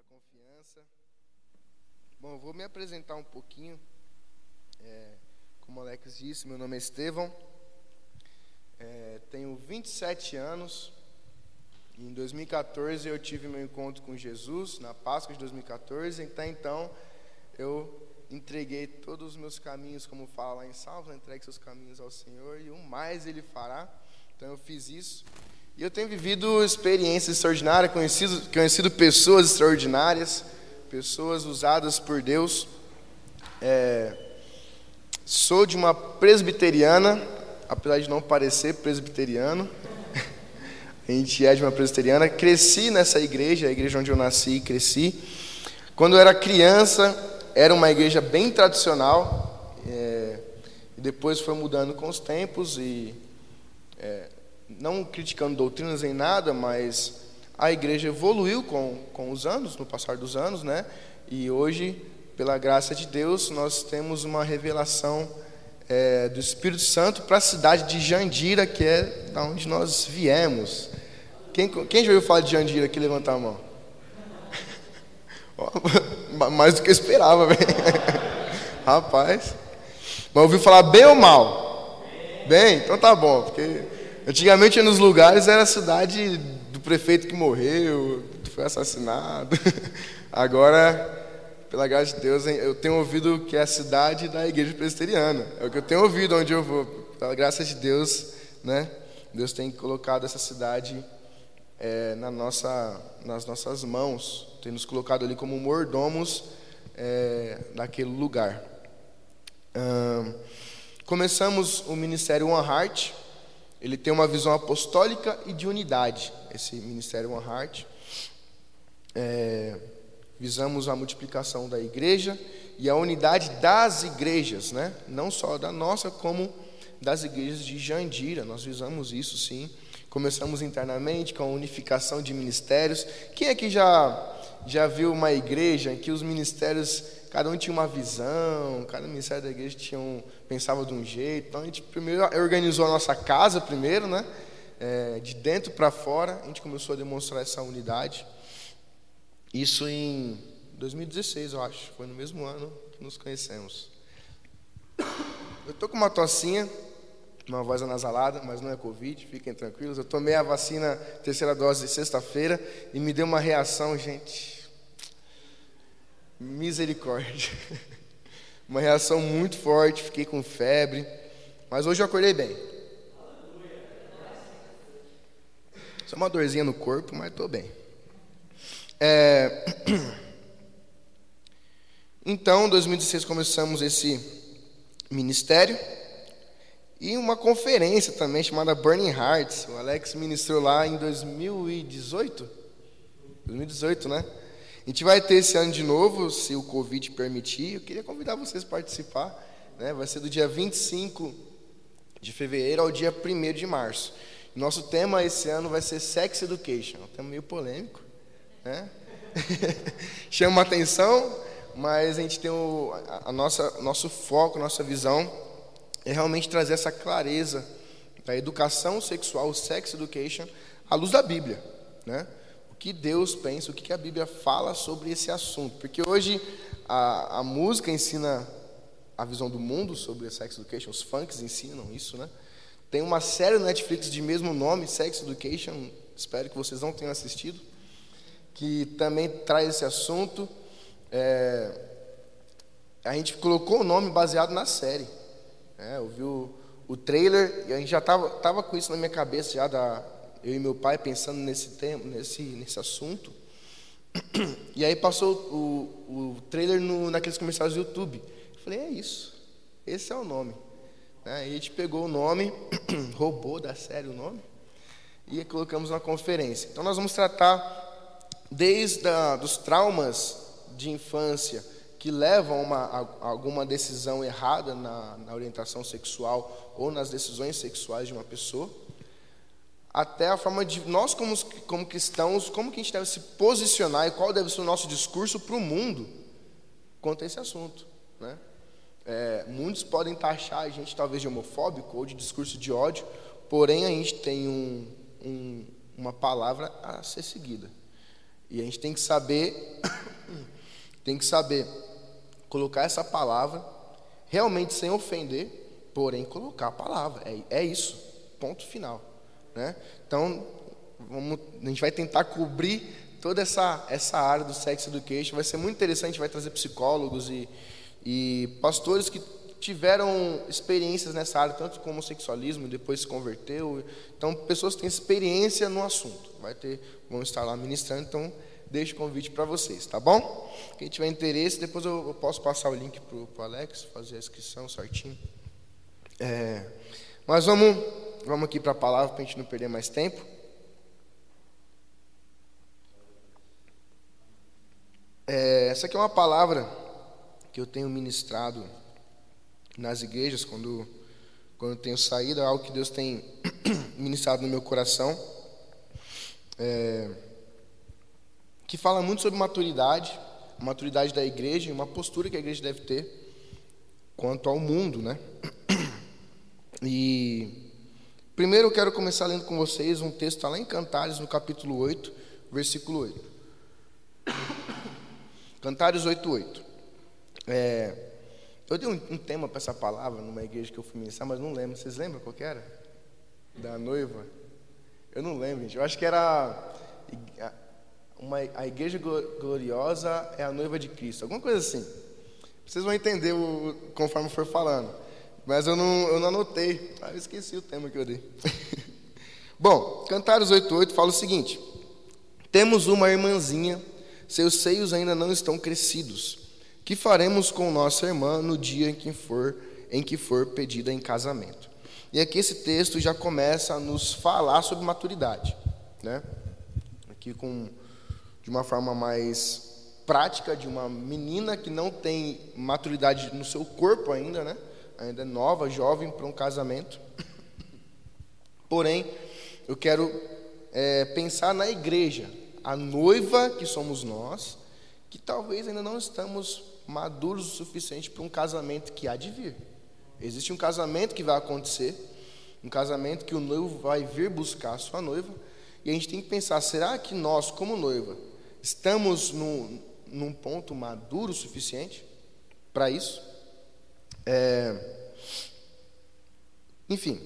pela confiança. Bom, vou me apresentar um pouquinho. É, como o Alex disse, meu nome é Estevão. É, tenho 27 anos. Em 2014 eu tive meu encontro com Jesus, na Páscoa de 2014. Até então eu entreguei todos os meus caminhos, como fala lá em Salmo, entregue seus caminhos ao Senhor e o mais Ele fará. Então eu fiz isso. E eu tenho vivido experiências extraordinárias, conhecido, conhecido pessoas extraordinárias, pessoas usadas por Deus. É, sou de uma presbiteriana, apesar de não parecer presbiteriano. A gente é de uma presbiteriana. Cresci nessa igreja, a igreja onde eu nasci e cresci. Quando eu era criança, era uma igreja bem tradicional. É, e depois foi mudando com os tempos e é, não criticando doutrinas em nada, mas a igreja evoluiu com, com os anos, no passar dos anos, né? E hoje, pela graça de Deus, nós temos uma revelação é, do Espírito Santo para a cidade de Jandira, que é da onde nós viemos. Quem, quem já ouviu falar de Jandira aqui? Levanta a mão. Mais do que eu esperava. Rapaz. Mas ouviu falar bem ou mal? Bem, então tá bom, porque Antigamente nos lugares era a cidade do prefeito que morreu, que foi assassinado. Agora, pela graça de Deus, eu tenho ouvido que é a cidade da igreja presbiteriana. É o que eu tenho ouvido onde eu vou. Pela graça de Deus, né? Deus tem colocado essa cidade é, na nossa, nas nossas mãos, tem nos colocado ali como mordomos é, naquele lugar. começamos o ministério One Heart ele tem uma visão apostólica e de unidade, esse Ministério One Heart. É, visamos a multiplicação da igreja e a unidade das igrejas, né? não só da nossa, como das igrejas de Jandira. Nós visamos isso sim. Começamos internamente com a unificação de ministérios. Quem aqui já, já viu uma igreja em que os ministérios cada um tinha uma visão, cada ministério da igreja tinha um, pensava de um jeito. Então a gente primeiro organizou a nossa casa primeiro, né? É, de dentro para fora, a gente começou a demonstrar essa unidade. Isso em 2016, eu acho, foi no mesmo ano que nos conhecemos. Eu tô com uma tocinha, uma voz anasalada, mas não é Covid, fiquem tranquilos. Eu tomei a vacina, terceira dose, sexta-feira, e me deu uma reação, gente, Misericórdia. Uma reação muito forte, fiquei com febre, mas hoje eu acordei bem. Só uma dorzinha no corpo, mas estou bem. É... Então, em 2016 começamos esse ministério e uma conferência também chamada Burning Hearts. O Alex ministrou lá em 2018. 2018, né? A gente vai ter esse ano de novo, se o Covid permitir. Eu queria convidar vocês a participar. Né? Vai ser do dia 25 de fevereiro ao dia 1 de março. Nosso tema esse ano vai ser Sex Education. É um tema meio polêmico. Né? Chama atenção, mas a gente tem o a nossa, nosso foco, nossa visão é realmente trazer essa clareza da educação sexual, sex education, à luz da Bíblia. Né? Que Deus pensa, o que a Bíblia fala sobre esse assunto. Porque hoje a, a música ensina a visão do mundo sobre a Sex Education, os funks ensinam isso, né? Tem uma série no Netflix de mesmo nome, Sex Education, espero que vocês não tenham assistido, que também traz esse assunto. É, a gente colocou o nome baseado na série. Né? Eu vi o, o trailer e a gente já estava tava com isso na minha cabeça já da, eu e meu pai pensando nesse tema, nesse, nesse assunto. E aí passou o, o trailer no, naqueles comerciais do YouTube. Eu falei, é isso, esse é o nome. Aí a gente pegou o nome, roubou da série o nome, e colocamos na conferência. Então nós vamos tratar desde a, dos traumas de infância que levam a, uma, a alguma decisão errada na, na orientação sexual ou nas decisões sexuais de uma pessoa até a forma de nós como, como cristãos, como que a gente deve se posicionar e qual deve ser o nosso discurso para o mundo quanto a esse assunto. Né? É, muitos podem taxar a gente talvez de homofóbico ou de discurso de ódio, porém a gente tem um, um, uma palavra a ser seguida. E a gente tem que saber tem que saber colocar essa palavra, realmente sem ofender, porém colocar a palavra. É, é isso, ponto final. Né? Então, vamos, a gente vai tentar cobrir toda essa, essa área do sex education. Vai ser muito interessante, vai trazer psicólogos e, e pastores que tiveram experiências nessa área, tanto com homossexualismo, depois se converteu. Então, pessoas que têm experiência no assunto. Vai ter, vão estar lá ministrando, então deixo o convite para vocês, tá bom? Quem tiver interesse, depois eu, eu posso passar o link para o Alex, fazer a inscrição certinho. É, mas vamos, vamos aqui para a palavra para a gente não perder mais tempo. É, essa aqui é uma palavra que eu tenho ministrado nas igrejas quando quando tenho saído, é algo que Deus tem ministrado no meu coração. É, que fala muito sobre maturidade, a maturidade da igreja e uma postura que a igreja deve ter quanto ao mundo, né? E primeiro eu quero começar lendo com vocês um texto tá lá em Cantares, no capítulo 8, versículo 8. Cantares 8, 8. É, eu dei um, um tema para essa palavra numa igreja que eu fui ministrar, mas não lembro. Vocês lembram qual era? Da noiva? Eu não lembro, gente. Eu acho que era uma, a igreja gloriosa é a noiva de Cristo, alguma coisa assim. Vocês vão entender o, conforme for falando. Mas eu não, eu não anotei. Ah, eu esqueci o tema que eu dei. Bom, Cantares 8.8 fala o seguinte. Temos uma irmãzinha, seus seios ainda não estão crescidos. Que faremos com nossa irmã no dia em que for, em que for pedida em casamento? E aqui esse texto já começa a nos falar sobre maturidade. Né? Aqui com de uma forma mais prática de uma menina que não tem maturidade no seu corpo ainda, né? Ainda nova, jovem para um casamento. Porém, eu quero é, pensar na igreja, a noiva que somos nós, que talvez ainda não estamos maduros o suficiente para um casamento que há de vir. Existe um casamento que vai acontecer, um casamento que o noivo vai vir buscar a sua noiva, e a gente tem que pensar: será que nós, como noiva, Estamos num, num ponto maduro o suficiente para isso? É, enfim,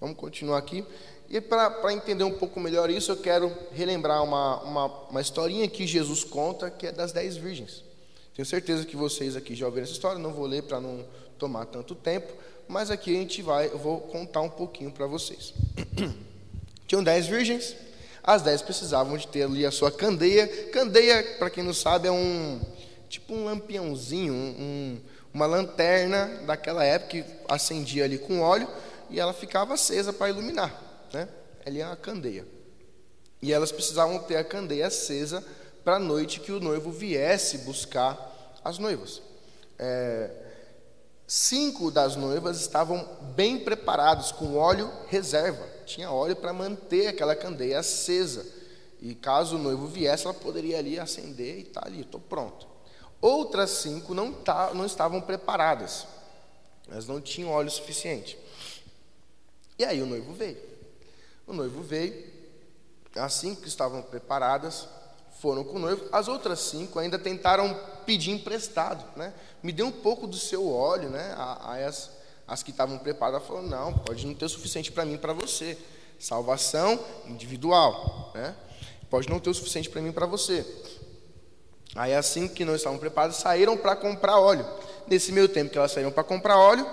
vamos continuar aqui. E para entender um pouco melhor isso, eu quero relembrar uma, uma, uma historinha que Jesus conta, que é das dez virgens. Tenho certeza que vocês aqui já ouviram essa história, não vou ler para não tomar tanto tempo, mas aqui a gente vai, eu vou contar um pouquinho para vocês. Tinham dez virgens, as dez precisavam de ter ali a sua candeia. Candeia, para quem não sabe, é um tipo um lampiãozinho, um, uma lanterna daquela época que acendia ali com óleo e ela ficava acesa para iluminar, né? Ali é a candeia. E elas precisavam ter a candeia acesa para a noite que o noivo viesse buscar as noivas. É, cinco das noivas estavam bem preparados com óleo reserva tinha óleo para manter aquela candeia acesa. E caso o noivo viesse, ela poderia ali acender e tá ali, estou pronto. Outras cinco não, tá, não estavam preparadas, elas não tinham óleo suficiente. E aí o noivo veio. O noivo veio, as cinco que estavam preparadas foram com o noivo, as outras cinco ainda tentaram pedir emprestado, né? Me dê um pouco do seu óleo, né? Aí as, as que estavam preparadas falaram: não, pode não ter o suficiente para mim e para você. Salvação individual, né? Pode não ter o suficiente para mim e para você. Aí, assim que não estavam preparados, saíram para comprar óleo. Nesse meio tempo que elas saíram para comprar óleo,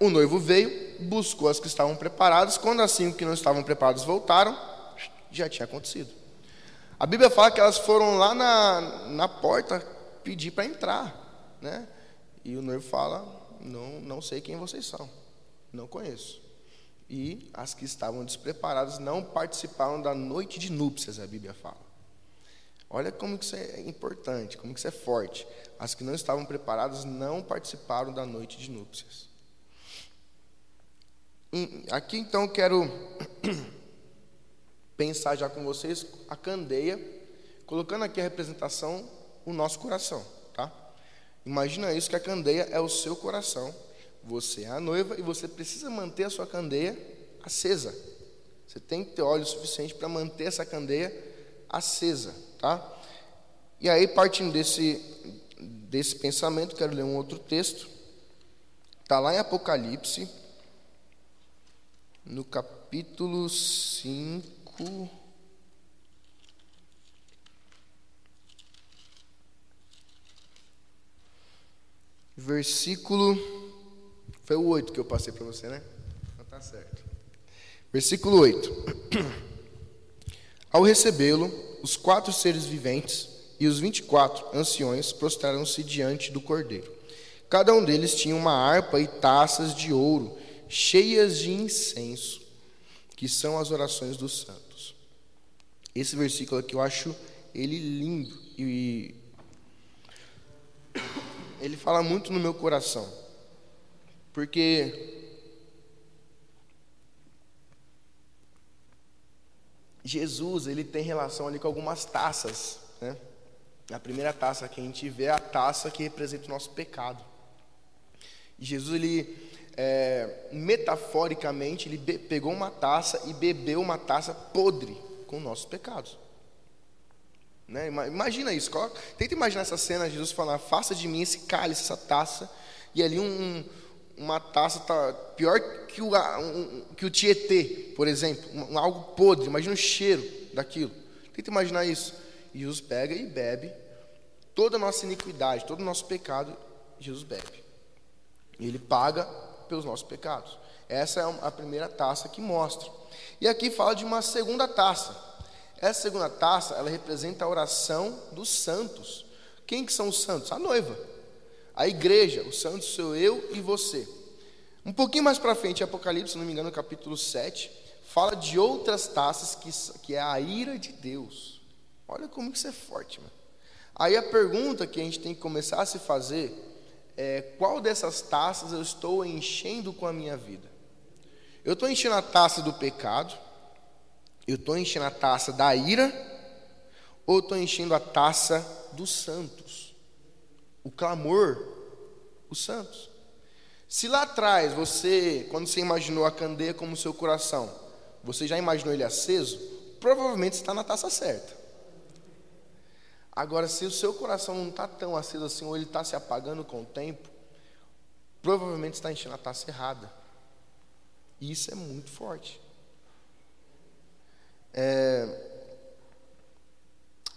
o noivo veio, buscou as que estavam preparadas. Quando as cinco que não estavam preparadas voltaram, já tinha acontecido. A Bíblia fala que elas foram lá na, na porta pedir para entrar, né? E o noivo fala: não, não sei quem vocês são, não conheço. E as que estavam despreparadas não participaram da noite de núpcias, a Bíblia fala. Olha como que isso é importante, como que isso é forte. As que não estavam preparadas não participaram da noite de núpcias. Aqui então quero pensar já com vocês a candeia, colocando aqui a representação o nosso coração, tá? Imagina isso que a candeia é o seu coração. Você é a noiva e você precisa manter a sua candeia acesa. Você tem que ter óleo suficiente para manter essa candeia acesa, tá? E aí partindo desse desse pensamento, quero ler um outro texto. Está lá em Apocalipse, no capítulo 5. Versículo. Foi o 8 que eu passei para você, né? Então tá certo. Versículo 8. Ao recebê-lo, os quatro seres viventes e os vinte e quatro anciões prostraram-se diante do cordeiro. Cada um deles tinha uma harpa e taças de ouro, cheias de incenso, que são as orações dos santos. Esse versículo aqui eu acho ele lindo e ele fala muito no meu coração. Porque Jesus, ele tem relação ali com algumas taças, né? A primeira taça que a gente vê é a taça que representa o nosso pecado. E Jesus, ele, é, metaforicamente, ele pegou uma taça e bebeu uma taça podre com nossos pecados. Né? Imagina isso, tenta imaginar essa cena, Jesus falar, faça de mim esse cálice, essa taça, e ali um, uma taça tá pior que o, um, que o Tietê, por exemplo, um, algo podre, imagina o cheiro daquilo. Tenta imaginar isso. Jesus pega e bebe toda a nossa iniquidade, todo o nosso pecado, Jesus bebe. E ele paga pelos nossos pecados. Essa é a primeira taça que mostra. E aqui fala de uma segunda taça. Essa segunda taça, ela representa a oração dos santos. Quem que são os santos? A noiva. A igreja, os santos sou eu e você. Um pouquinho mais para frente, Apocalipse, se não me engano, capítulo 7, fala de outras taças que, que é a ira de Deus. Olha como que isso é forte, mano. Aí a pergunta que a gente tem que começar a se fazer é: qual dessas taças eu estou enchendo com a minha vida? Eu estou enchendo a taça do pecado, eu estou enchendo a taça da ira, ou estou enchendo a taça dos santos? O clamor, os santos. Se lá atrás você, quando você imaginou a candeia como seu coração, você já imaginou ele aceso, provavelmente está na taça certa. Agora, se o seu coração não está tão aceso assim, ou ele está se apagando com o tempo, provavelmente está enchendo a taça errada. E isso é muito forte. É,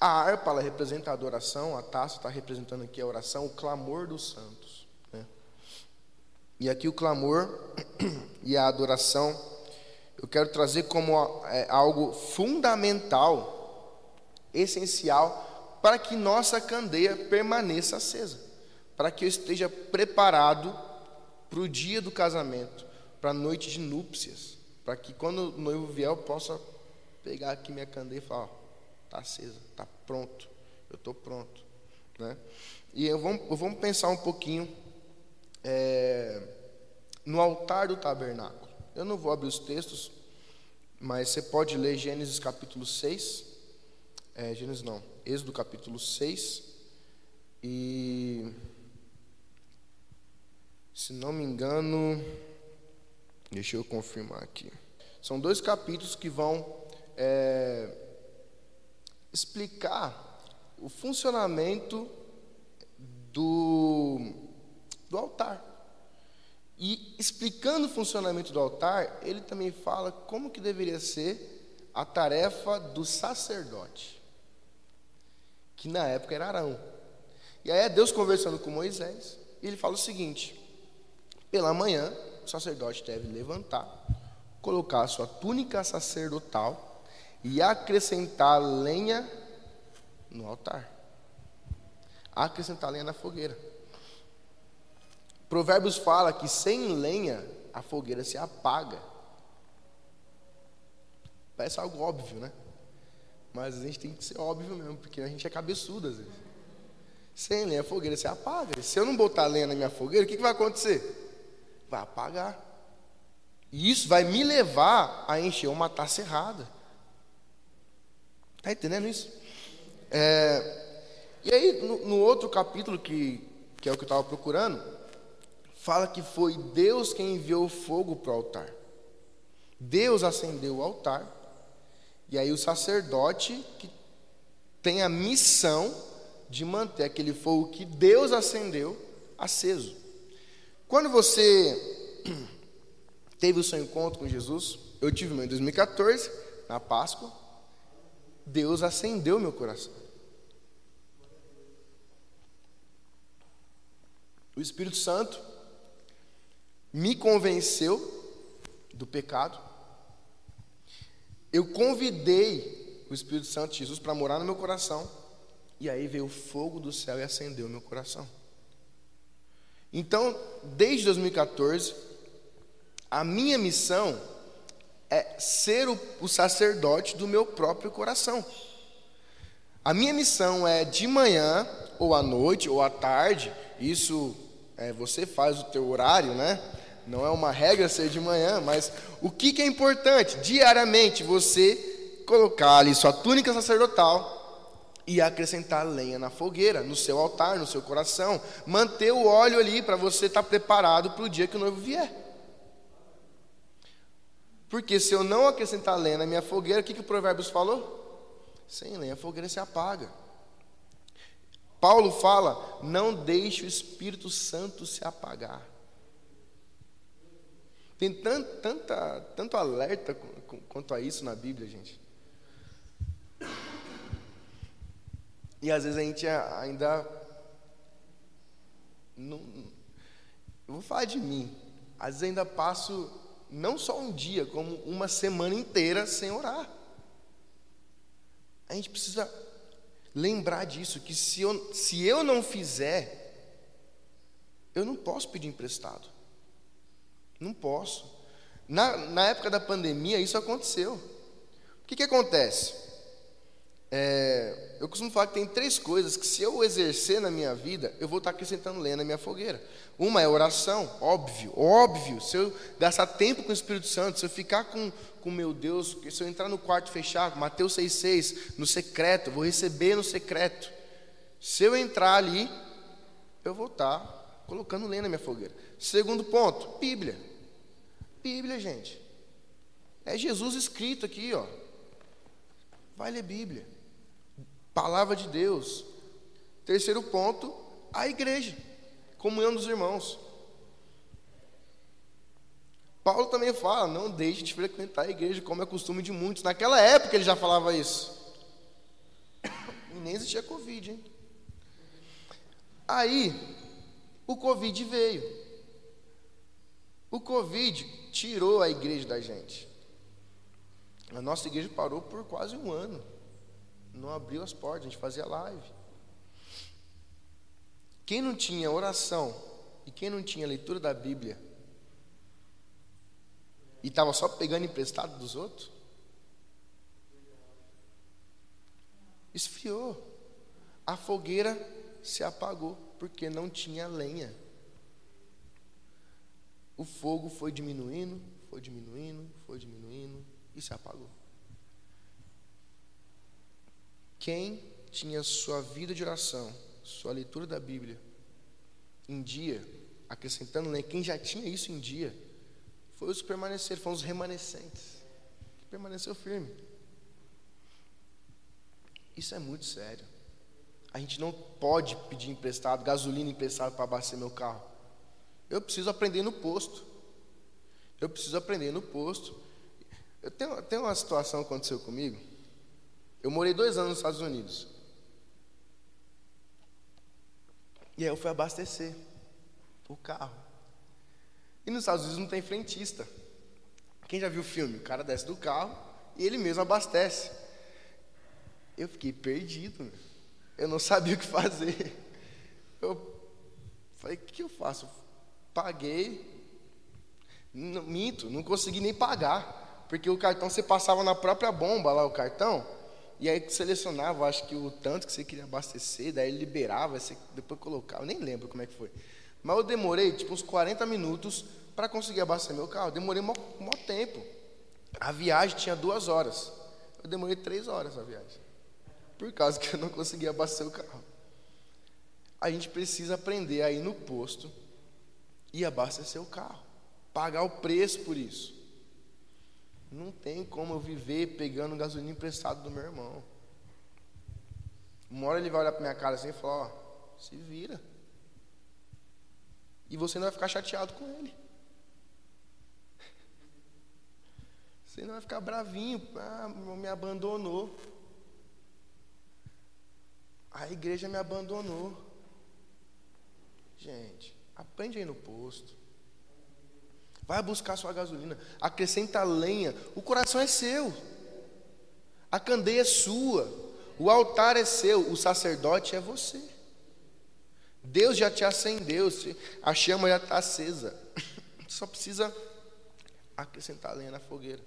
a harpa ela representa a adoração, a taça está representando aqui a oração, o clamor dos santos. Né? E aqui o clamor e a adoração, eu quero trazer como é, algo fundamental, essencial para que nossa candeia permaneça acesa, para que eu esteja preparado para o dia do casamento, para a noite de núpcias, para que quando o noivo vier eu possa pegar aqui minha candeia e falar: está acesa, está pronto, eu estou pronto. Né? E vamos, vamos pensar um pouquinho é, no altar do tabernáculo. Eu não vou abrir os textos, mas você pode ler Gênesis capítulo 6. É, Gênesis não, Êxodo capítulo 6. E, se não me engano, deixa eu confirmar aqui. São dois capítulos que vão é, explicar o funcionamento do, do altar. E explicando o funcionamento do altar, ele também fala como que deveria ser a tarefa do sacerdote que na época era Arão. E aí é Deus conversando com Moisés, e ele fala o seguinte: pela manhã, o sacerdote deve levantar, colocar a sua túnica sacerdotal e acrescentar lenha no altar. Acrescentar lenha na fogueira. Provérbios fala que sem lenha a fogueira se apaga. Parece algo óbvio, né? Mas a gente tem que ser óbvio mesmo, porque a gente é cabeçudo às vezes. Sem lenha, fogueira, você apaga. Se eu não botar lenha na minha fogueira, o que, que vai acontecer? Vai apagar. E isso vai me levar a encher uma taça errada. Está entendendo isso? É, e aí, no, no, outro capítulo, que, que é o que eu estava procurando, fala que foi Deus quem enviou fogo para o altar. Deus acendeu o altar e aí o sacerdote que tem a missão de manter aquele fogo que Deus acendeu aceso. Quando você teve o seu encontro com Jesus, eu tive meu em 2014, na Páscoa, Deus acendeu meu coração. O Espírito Santo me convenceu do pecado. Eu convidei o Espírito Santo de Jesus para morar no meu coração. E aí veio o fogo do céu e acendeu meu coração. Então, desde 2014, a minha missão é ser o, o sacerdote do meu próprio coração. A minha missão é de manhã, ou à noite, ou à tarde, isso é, você faz o teu horário, né? Não é uma regra ser de manhã, mas o que, que é importante? Diariamente você colocar ali sua túnica sacerdotal e acrescentar lenha na fogueira, no seu altar, no seu coração, manter o óleo ali para você estar tá preparado para o dia que o noivo vier. Porque se eu não acrescentar lenha na minha fogueira, o que, que o Provérbios falou? Sem lenha a fogueira se apaga. Paulo fala: não deixe o Espírito Santo se apagar. Tem tanto, tanta, tanto alerta quanto a isso na Bíblia, gente. E às vezes a gente ainda. Não, eu vou falar de mim. Às vezes ainda passo não só um dia, como uma semana inteira sem orar. A gente precisa lembrar disso, que se eu, se eu não fizer, eu não posso pedir emprestado. Não posso. Na, na época da pandemia, isso aconteceu. O que, que acontece? É, eu costumo falar que tem três coisas que, se eu exercer na minha vida, eu vou estar acrescentando lenha na minha fogueira. Uma é oração, óbvio, óbvio. Se eu gastar tempo com o Espírito Santo, se eu ficar com o meu Deus, se eu entrar no quarto fechado, Mateus 6,6, no secreto, vou receber no secreto. Se eu entrar ali, eu vou estar colocando lenha na minha fogueira. Segundo ponto, Bíblia. Bíblia, gente. É Jesus escrito aqui, ó. Vai ler Bíblia. Palavra de Deus. Terceiro ponto, a igreja. Comunhão dos irmãos. Paulo também fala: não deixe de frequentar a igreja, como é costume de muitos. Naquela época ele já falava isso. E nem existia Covid, hein? Aí, o Covid veio. O Covid tirou a igreja da gente. A nossa igreja parou por quase um ano. Não abriu as portas, a gente fazia live. Quem não tinha oração e quem não tinha leitura da Bíblia e estava só pegando emprestado dos outros, esfriou. A fogueira se apagou porque não tinha lenha o fogo foi diminuindo, foi diminuindo, foi diminuindo e se apagou. Quem tinha sua vida de oração, sua leitura da Bíblia em dia, acrescentando, né, quem já tinha isso em dia, foi os que permaneceram, foram os remanescentes, que permaneceu firme. Isso é muito sério. A gente não pode pedir emprestado, gasolina emprestado para abastecer meu carro. Eu preciso aprender no posto. Eu preciso aprender no posto. Eu tenho, tenho uma situação que aconteceu comigo. Eu morei dois anos nos Estados Unidos. E aí eu fui abastecer o carro. E nos Estados Unidos não tem frentista. Quem já viu o filme? O cara desce do carro e ele mesmo abastece. Eu fiquei perdido. Eu não sabia o que fazer. Eu falei, o que eu faço? Paguei. Minto, não consegui nem pagar. Porque o cartão você passava na própria bomba lá, o cartão. E aí selecionava, acho que o tanto que você queria abastecer, daí liberava, você depois colocava, nem lembro como é que foi. Mas eu demorei tipo uns 40 minutos para conseguir abastecer meu carro. Demorei um maior tempo. A viagem tinha duas horas. Eu demorei três horas a viagem. Por causa que eu não conseguia abastecer o carro. A gente precisa aprender a ir no posto e abastecer o carro, pagar o preço por isso. Não tem como eu viver pegando gasolina emprestado do meu irmão. Uma hora ele vai olhar para minha cara assim e falar: Ó, se vira. E você não vai ficar chateado com ele. Você não vai ficar bravinho, ah, me abandonou. A igreja me abandonou. Gente, aprende aí no posto. Vai buscar sua gasolina, acrescenta lenha. O coração é seu. A candeia é sua. O altar é seu, o sacerdote é você. Deus já te acendeu, a chama já está acesa. Só precisa acrescentar lenha na fogueira.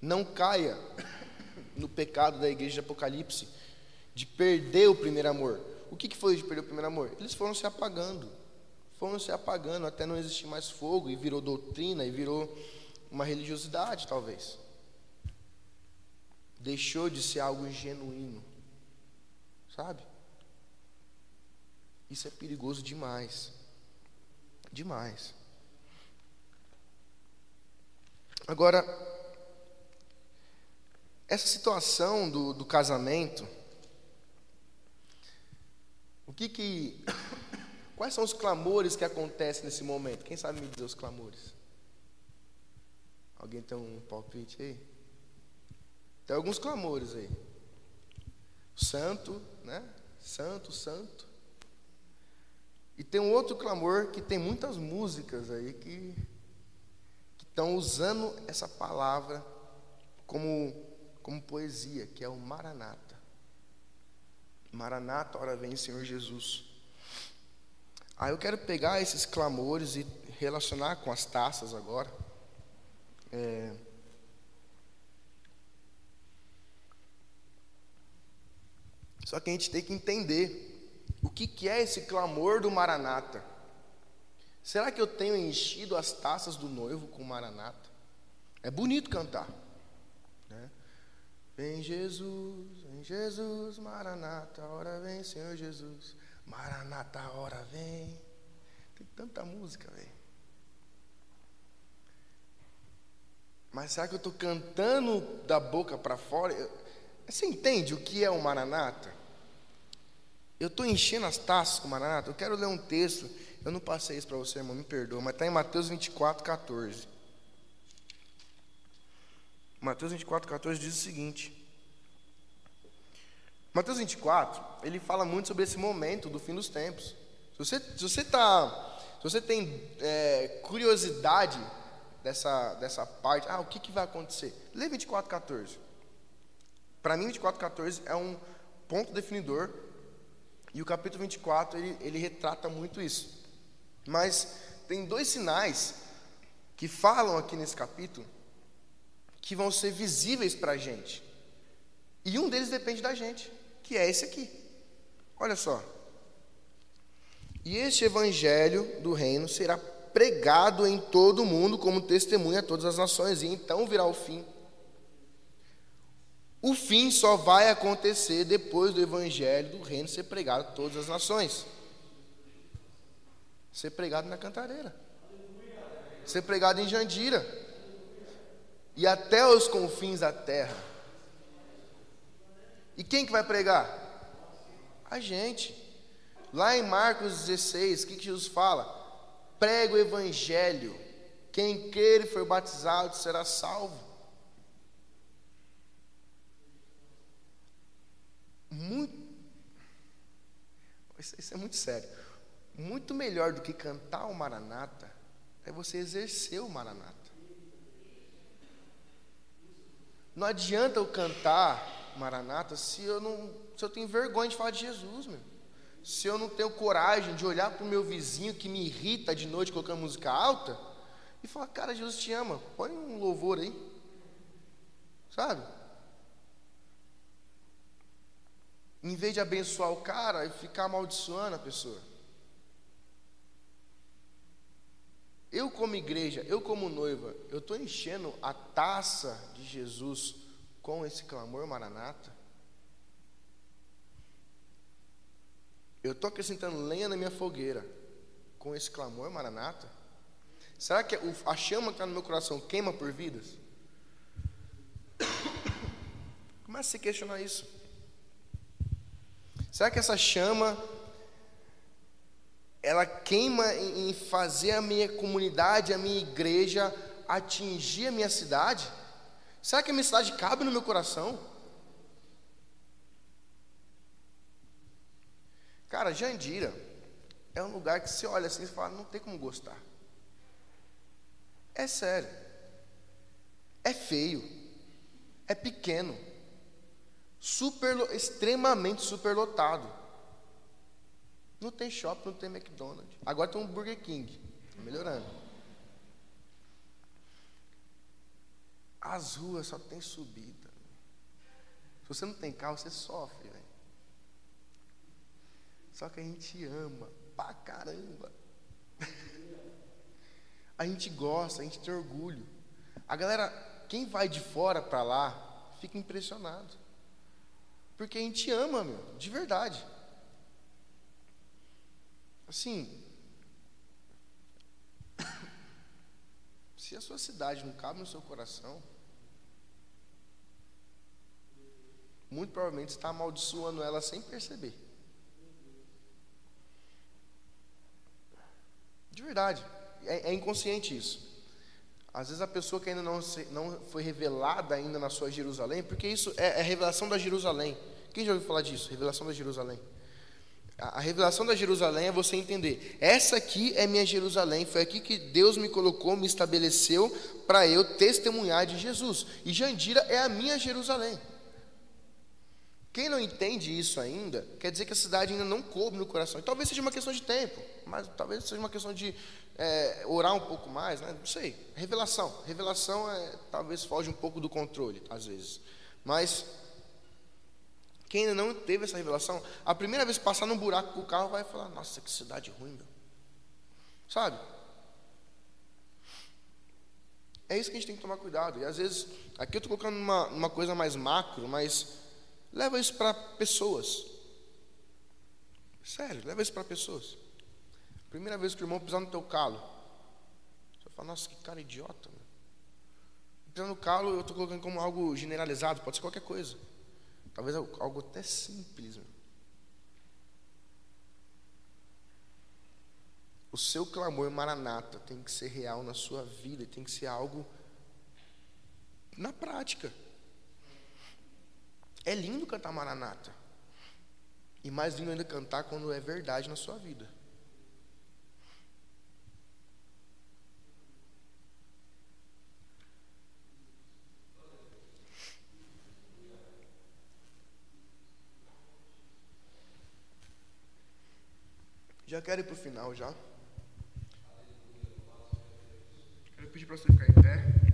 Não caia no pecado da igreja de Apocalipse de perder o primeiro amor. O que, foi de perder o primeiro amor? Eles foram se apagando, foram se apagando até não existir mais fogo e virou doutrina e virou uma religiosidade, talvez. Deixou de ser algo genuíno, sabe? Isso é perigoso demais, demais. Agora, essa situação do, do casamento, o que que. Quais são os clamores que acontecem nesse momento? Quem sabe me dizer os clamores? Alguém tem um palpite aí? Tem alguns clamores aí. Santo, né? Santo, santo. E tem um outro clamor que tem muitas músicas aí que, estão usando essa palavra como como poesia, que é o Maranata. Maranata, hora vem Senhor Jesus. Aí eu quero pegar esses clamores e relacionar com as taças agora. É... Só que a gente tem que entender o que, que é esse clamor do Maranata. Será que eu tenho enchido as taças do noivo com Maranata? É bonito cantar. Vem Jesus, vem Jesus, Maranata, hora vem, Senhor Jesus. Maranata, hora vem. Tem tanta música, velho. Mas será que eu estou cantando da boca para fora? Você entende o que é o Maranata? Eu estou enchendo as taças com o Maranata. Eu quero ler um texto. Eu não passei isso para você, irmão, me perdoa, mas está em Mateus 24, 14. Mateus 24, 14 diz o seguinte. Mateus 24, ele fala muito sobre esse momento do fim dos tempos. Se você, se você, tá, se você tem é, curiosidade dessa, dessa parte, ah, o que, que vai acontecer? Lê 24, 14. Para mim, 24, 14 é um ponto definidor. E o capítulo 24, ele, ele retrata muito isso. Mas tem dois sinais que falam aqui nesse capítulo que vão ser visíveis para a gente. E um deles depende da gente, que é esse aqui. Olha só. E este evangelho do reino será pregado em todo o mundo como testemunha a todas as nações, e então virá o fim. O fim só vai acontecer depois do evangelho do reino ser pregado a todas as nações. Ser pregado na cantareira. Ser pregado em Jandira e até os confins da terra. E quem que vai pregar? A gente. Lá em Marcos 16, o que, Jesus fala? Prega o evangelho. Quem crer e for batizado será salvo. Muito. Isso é muito sério. Muito melhor do que cantar o Maranata é você exercer o Maranata. Não adianta eu cantar Maranata se eu não, se eu tenho vergonha de falar de Jesus, meu. Se eu não tenho coragem de olhar para o meu vizinho que me irrita de noite colocando música alta e falar, cara, Jesus te ama, põe um louvor aí. Sabe? Em vez de abençoar o cara e ficar amaldiçoando a pessoa. Eu, como igreja, eu, como noiva, eu estou enchendo a taça de Jesus com esse clamor maranata? Eu estou acrescentando lenha na minha fogueira com esse clamor maranata? Será que a chama que está no meu coração queima por vidas? Comece a se questionar isso. Será que essa chama ela queima em fazer a minha comunidade, a minha igreja atingir a minha cidade? Será que a cidade cabe no meu coração? Cara, Jandira é um lugar que você olha assim e fala, não tem como gostar. É sério. É feio. É pequeno. Super, extremamente superlotado. Não tem shopping, não tem McDonald's. Agora tem um Burger King. Tá melhorando. As ruas só tem subida. Se você não tem carro, você sofre. Só que a gente ama pra caramba. a gente gosta, a gente tem orgulho. A galera, quem vai de fora para lá, fica impressionado. Porque a gente ama, meu, de verdade. Assim, se a sua cidade não cabe no seu coração, muito provavelmente está amaldiçoando ela sem perceber. De verdade. É, é, inconsciente isso. Às vezes a pessoa que ainda não, se, não foi revelada ainda na sua Jerusalém, porque isso é, é revelação da Jerusalém. Quem já ouviu falar disso? Revelação da Jerusalém. A, a revelação da Jerusalém é você entender. Essa aqui é minha Jerusalém. Foi aqui que Deus me colocou, me estabeleceu para eu testemunhar de Jesus. E Jandira é a minha Jerusalém. Quem não entende isso ainda, quer dizer que a cidade ainda não coube no coração. E talvez seja uma questão de tempo, mas talvez seja uma questão de é, orar um pouco mais, né? não sei. Revelação. Revelação é, talvez foge um pouco do controle, às vezes. Mas quem ainda não teve essa revelação, a primeira vez que passar num buraco com o carro vai falar, nossa, que cidade ruim, meu. Sabe? É isso que a gente tem que tomar cuidado. E às vezes, aqui eu estou colocando uma, uma coisa mais macro, mas Leva isso para pessoas. Sério, leva isso para pessoas. Primeira vez que o irmão pisar no teu calo. Você fala, nossa, que cara idiota. Meu. Pisar no calo, eu estou colocando como algo generalizado, pode ser qualquer coisa. Talvez algo até simples. Meu. O seu clamor maranata tem que ser real na sua vida, tem que ser algo na prática. É lindo cantar Maranata. E mais lindo ainda cantar quando é verdade na sua vida. Já quero ir para o final já. Quero pedir para você ficar em pé.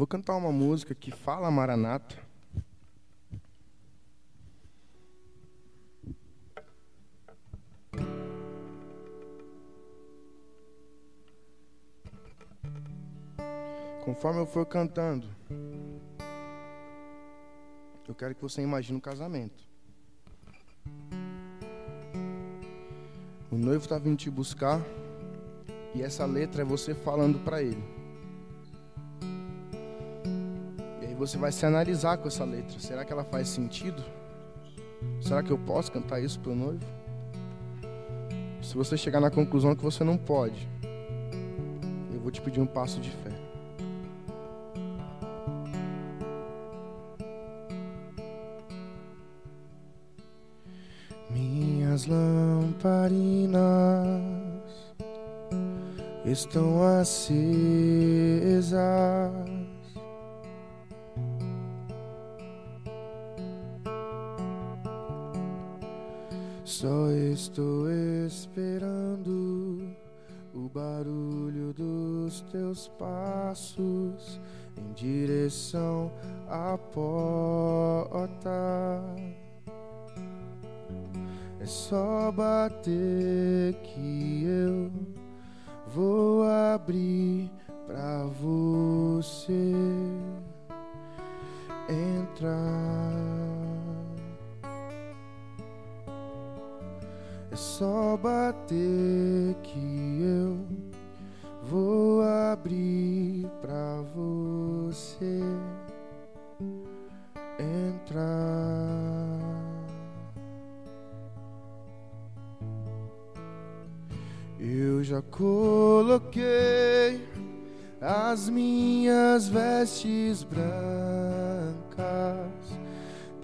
Vou cantar uma música que fala Maranata. Conforme eu for cantando, eu quero que você imagine um casamento. O noivo está vindo te buscar e essa letra é você falando para ele. Você vai se analisar com essa letra. Será que ela faz sentido? Será que eu posso cantar isso para o noivo? Se você chegar na conclusão que você não pode, eu vou te pedir um passo de fé. Minhas lamparinas estão acesas Só estou esperando o barulho dos teus passos em direção à porta. É só bater que eu vou abrir pra você entrar. Só bater que eu vou abrir pra você entrar. Eu já coloquei as minhas vestes brancas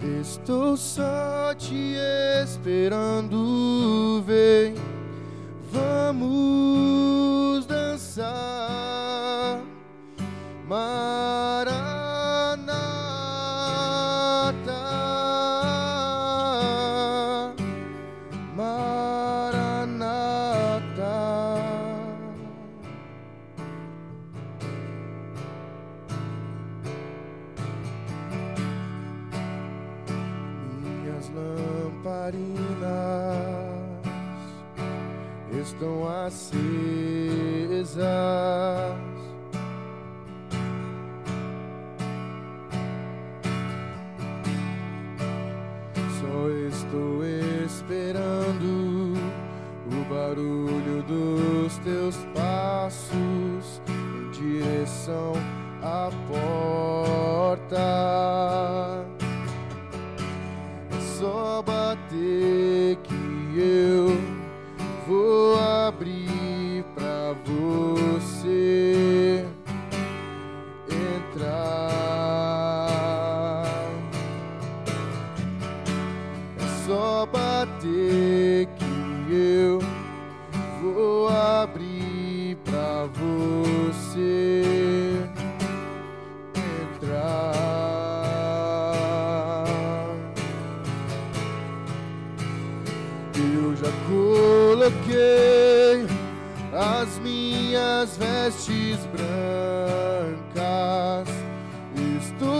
Estou só te esperando, vem, vamos dançar. Maranata,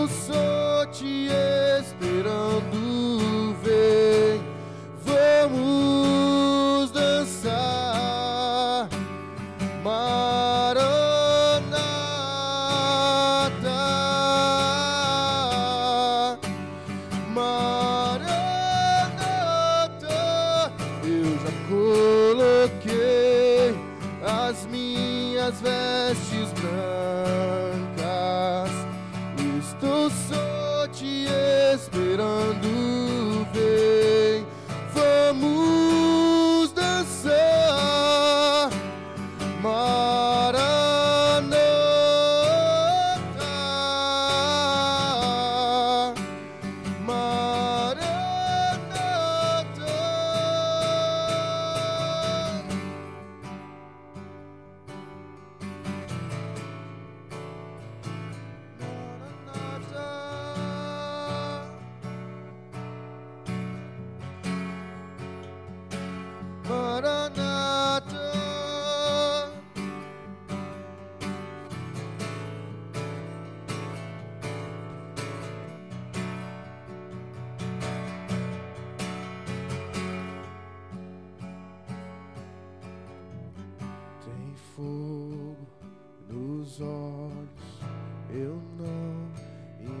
Só te esperando, vem, fogo nos olhos, eu não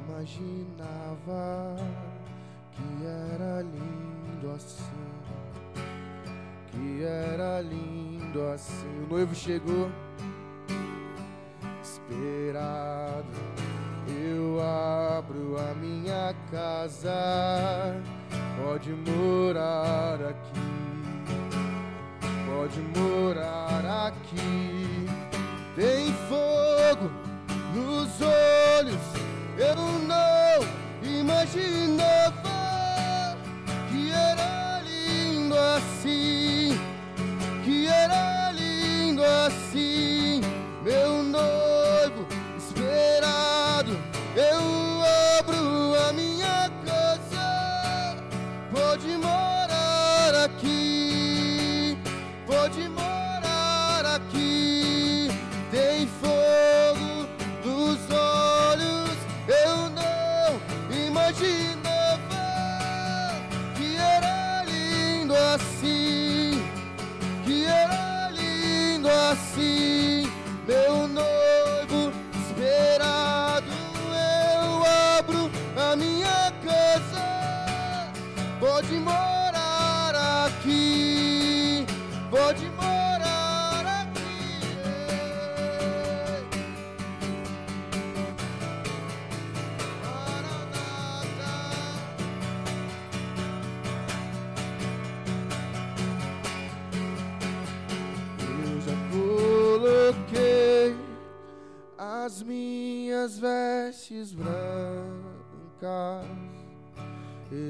imaginava que era lindo assim, que era lindo assim. O noivo chegou, esperado. Eu abro a minha casa, pode morar aqui pode morar aqui. Tem fogo nos olhos, eu não imaginava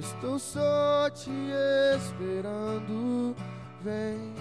Estou só te esperando. Vem.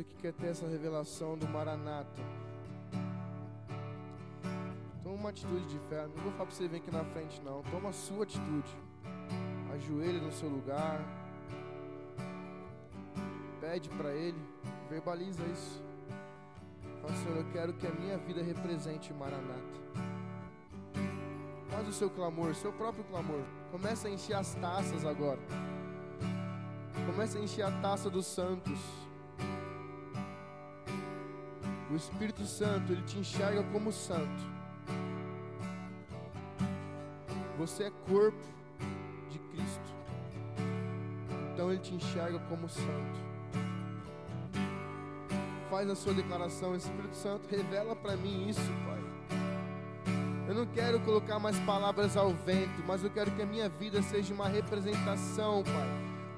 Você que quer ter essa revelação do Maranata, toma uma atitude de fé. Não vou falar pra você vir aqui na frente, não. Toma a sua atitude. Ajoelhe no seu lugar. Pede para Ele. Verbaliza isso. Fala, Senhor, eu quero que a minha vida represente Maranata. Faz o seu clamor, seu próprio clamor. Começa a encher as taças agora. Começa a encher a taça dos santos. O Espírito Santo, ele te enxerga como santo. Você é corpo de Cristo. Então ele te enxerga como santo. Faz a sua declaração, Espírito Santo, revela para mim isso, Pai. Eu não quero colocar mais palavras ao vento, mas eu quero que a minha vida seja uma representação, Pai.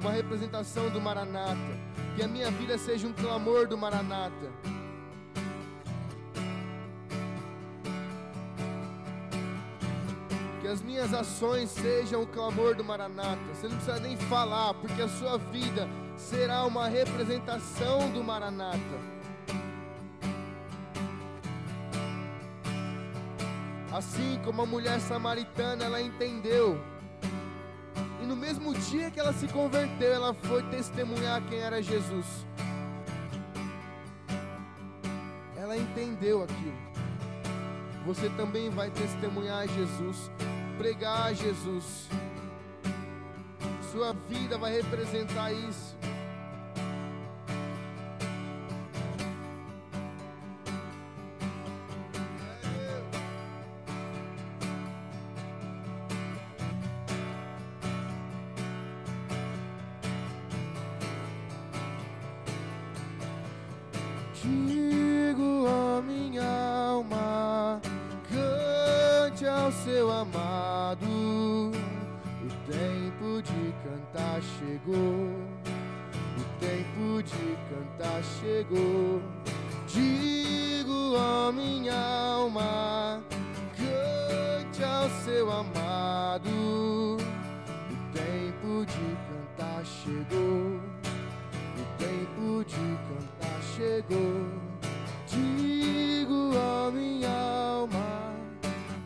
Uma representação do Maranata. Que a minha vida seja um clamor do Maranata. As minhas ações sejam o clamor do Maranata. Você não precisa nem falar, porque a sua vida será uma representação do Maranata. Assim como a mulher samaritana, ela entendeu. E no mesmo dia que ela se converteu, ela foi testemunhar quem era Jesus. Ela entendeu aquilo. Você também vai testemunhar Jesus, pregar Jesus. Sua vida vai representar isso. Chegou. Digo a minha alma,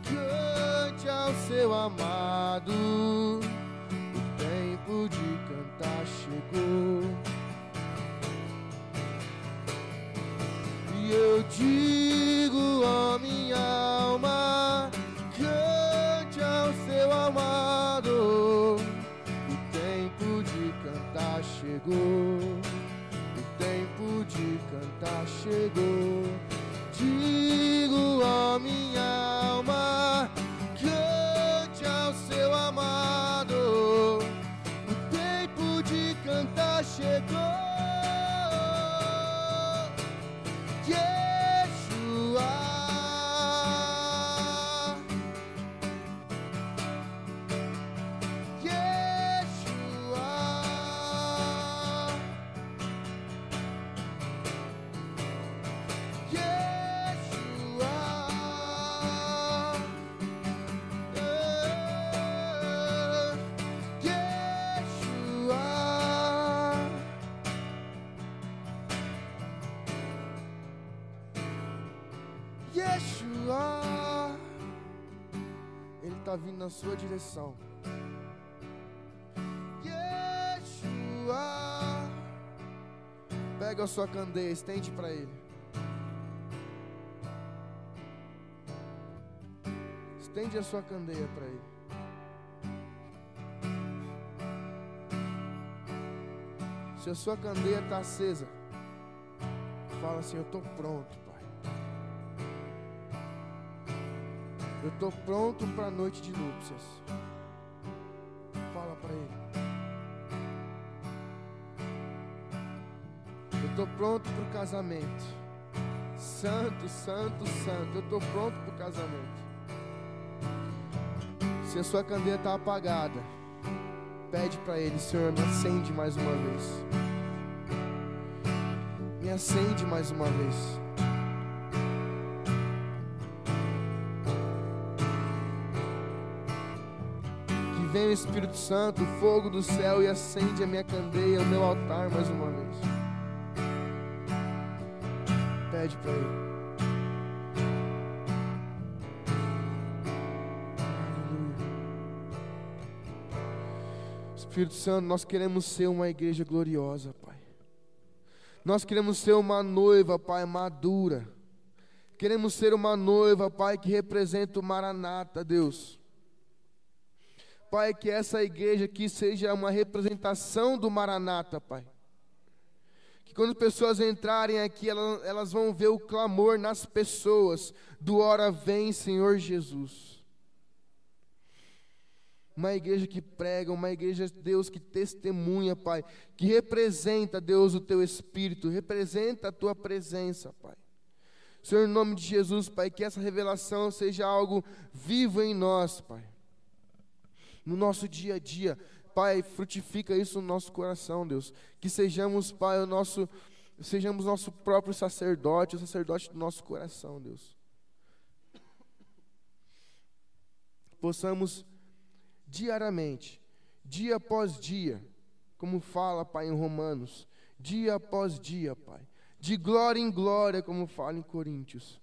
cante ao seu amado. O tempo de cantar chegou. E eu digo a minha alma, cante ao seu amado. O tempo de cantar chegou. Cantar chegou. Digo a minha vindo na sua direção. Yeshua. Pega a sua candeia, estende para ele. Estende a sua candeia para ele. Se a sua candeia está acesa, fala assim: Eu estou pronto. Eu estou pronto para a noite de núpcias. Fala para ele. Eu estou pronto para o casamento. Santo, santo, santo. Eu estou pronto para o casamento. Se a sua candeia está apagada, pede para ele, Senhor, me acende mais uma vez. Me acende mais uma vez. Espírito Santo, o fogo do céu e acende a minha candeia, o meu altar mais uma vez. Pede para Ele. Espírito Santo, nós queremos ser uma igreja gloriosa, Pai. Nós queremos ser uma noiva, Pai, madura. Queremos ser uma noiva, Pai, que representa o Maranata, Deus. Pai, que essa igreja aqui seja uma representação do Maranata, Pai. Que quando as pessoas entrarem aqui, elas, elas vão ver o clamor nas pessoas do hora vem, Senhor Jesus. Uma igreja que prega, uma igreja, Deus, que testemunha, Pai, que representa, Deus, o teu Espírito, representa a tua presença, Pai. Senhor, em nome de Jesus, Pai, que essa revelação seja algo vivo em nós, Pai no nosso dia a dia. Pai, frutifica isso no nosso coração, Deus. Que sejamos, Pai, o nosso, sejamos nosso próprio sacerdote, o sacerdote do nosso coração, Deus. Possamos diariamente, dia após dia, como fala, Pai, em Romanos, dia após dia, Pai, de glória em glória, como fala em Coríntios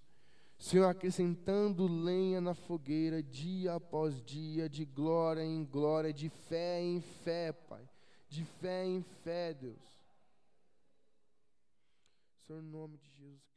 Senhor, acrescentando lenha na fogueira, dia após dia, de glória em glória, de fé em fé, Pai. De fé em fé, Deus. Senhor, em nome de Jesus.